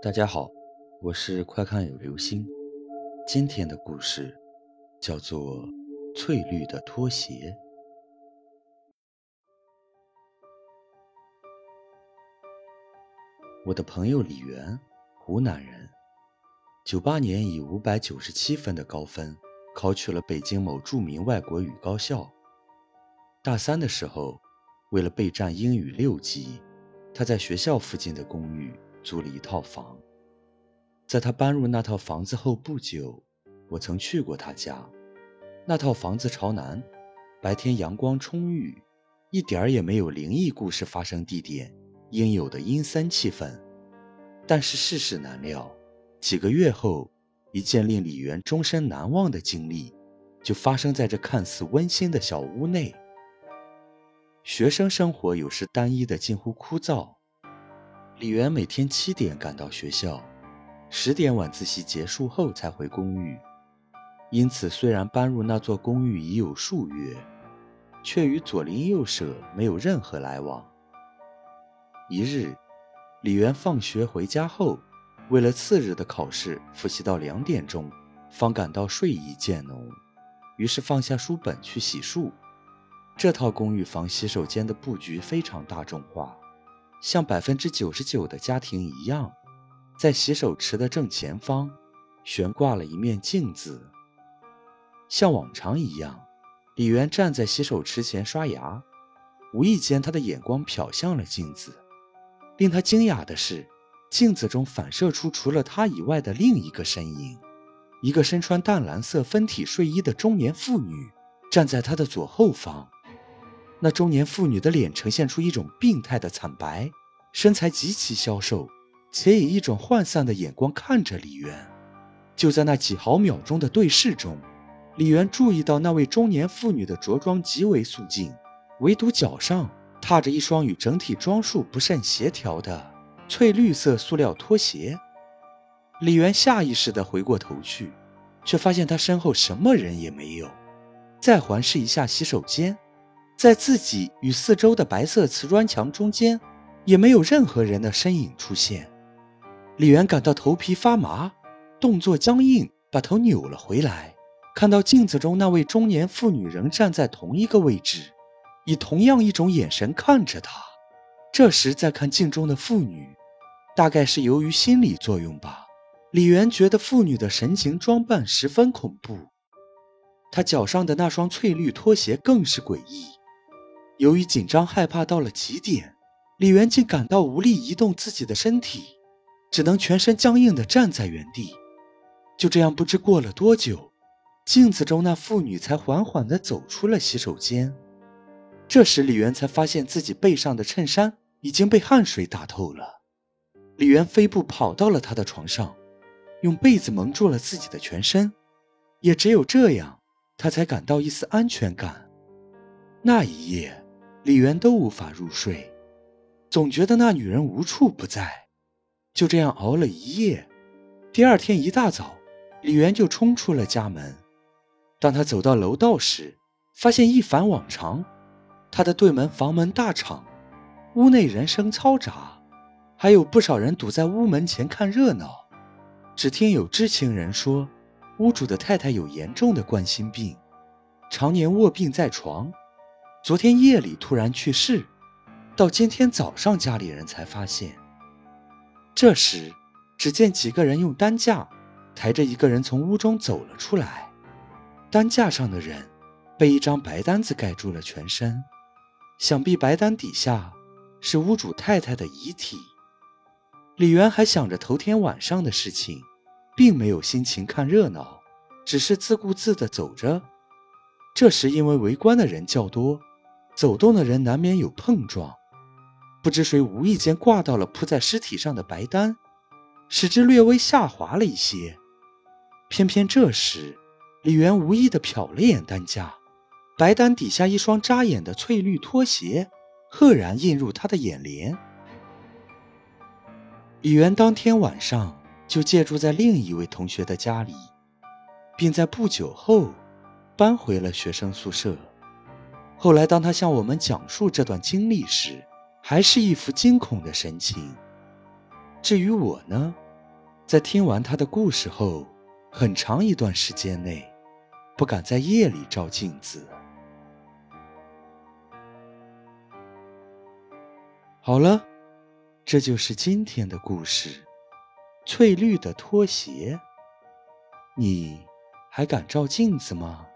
大家好，我是快看有流星。今天的故事叫做《翠绿的拖鞋》。我的朋友李元，湖南人，九八年以五百九十七分的高分考取了北京某著名外国语高校。大三的时候，为了备战英语六级，他在学校附近的公寓。租了一套房，在他搬入那套房子后不久，我曾去过他家。那套房子朝南，白天阳光充裕，一点儿也没有灵异故事发生地点应有的阴森气氛。但是世事难料，几个月后，一件令李元终身难忘的经历就发生在这看似温馨的小屋内。学生生活有时单一的近乎枯燥。李元每天七点赶到学校，十点晚自习结束后才回公寓。因此，虽然搬入那座公寓已有数月，却与左邻右舍没有任何来往。一日，李元放学回家后，为了次日的考试复习到两点钟，方感到睡意渐浓，于是放下书本去洗漱。这套公寓房洗手间的布局非常大众化。像百分之九十九的家庭一样，在洗手池的正前方悬挂了一面镜子。像往常一样，李媛站在洗手池前刷牙，无意间他的眼光瞟向了镜子。令他惊讶的是，镜子中反射出除了他以外的另一个身影，一个身穿淡蓝色分体睡衣的中年妇女站在他的左后方。那中年妇女的脸呈现出一种病态的惨白，身材极其消瘦，且以一种涣散的眼光看着李渊。就在那几毫秒钟的对视中，李渊注意到那位中年妇女的着装极为素净，唯独脚上踏着一双与整体装束不甚协调的翠绿色塑料拖鞋。李渊下意识地回过头去，却发现他身后什么人也没有。再环视一下洗手间。在自己与四周的白色瓷砖墙中间，也没有任何人的身影出现。李元感到头皮发麻，动作僵硬，把头扭了回来，看到镜子中那位中年妇女仍站在同一个位置，以同样一种眼神看着他。这时再看镜中的妇女，大概是由于心理作用吧，李元觉得妇女的神情装扮十分恐怖。她脚上的那双翠绿拖鞋更是诡异。由于紧张害怕到了极点，李元竟感到无力移动自己的身体，只能全身僵硬地站在原地。就这样，不知过了多久，镜子中那妇女才缓缓地走出了洗手间。这时，李元才发现自己背上的衬衫已经被汗水打透了。李元飞步跑到了他的床上，用被子蒙住了自己的全身，也只有这样，他才感到一丝安全感。那一夜。李元都无法入睡，总觉得那女人无处不在。就这样熬了一夜，第二天一大早，李元就冲出了家门。当他走到楼道时，发现一反往常，他的对门房门大敞，屋内人声嘈杂，还有不少人堵在屋门前看热闹。只听有知情人说，屋主的太太有严重的冠心病，常年卧病在床。昨天夜里突然去世，到今天早上家里人才发现。这时，只见几个人用担架抬着一个人从屋中走了出来，担架上的人被一张白单子盖住了全身，想必白单底下是屋主太太的遗体。李元还想着头天晚上的事情，并没有心情看热闹，只是自顾自地走着。这时，因为围观的人较多。走动的人难免有碰撞，不知谁无意间挂到了铺在尸体上的白单，使之略微下滑了一些。偏偏这时，李元无意地瞟了眼担架，白单底下一双扎眼的翠绿拖鞋，赫然映入他的眼帘。李元当天晚上就借住在另一位同学的家里，并在不久后搬回了学生宿舍。后来，当他向我们讲述这段经历时，还是一副惊恐的神情。至于我呢，在听完他的故事后，很长一段时间内，不敢在夜里照镜子。好了，这就是今天的故事。翠绿的拖鞋，你还敢照镜子吗？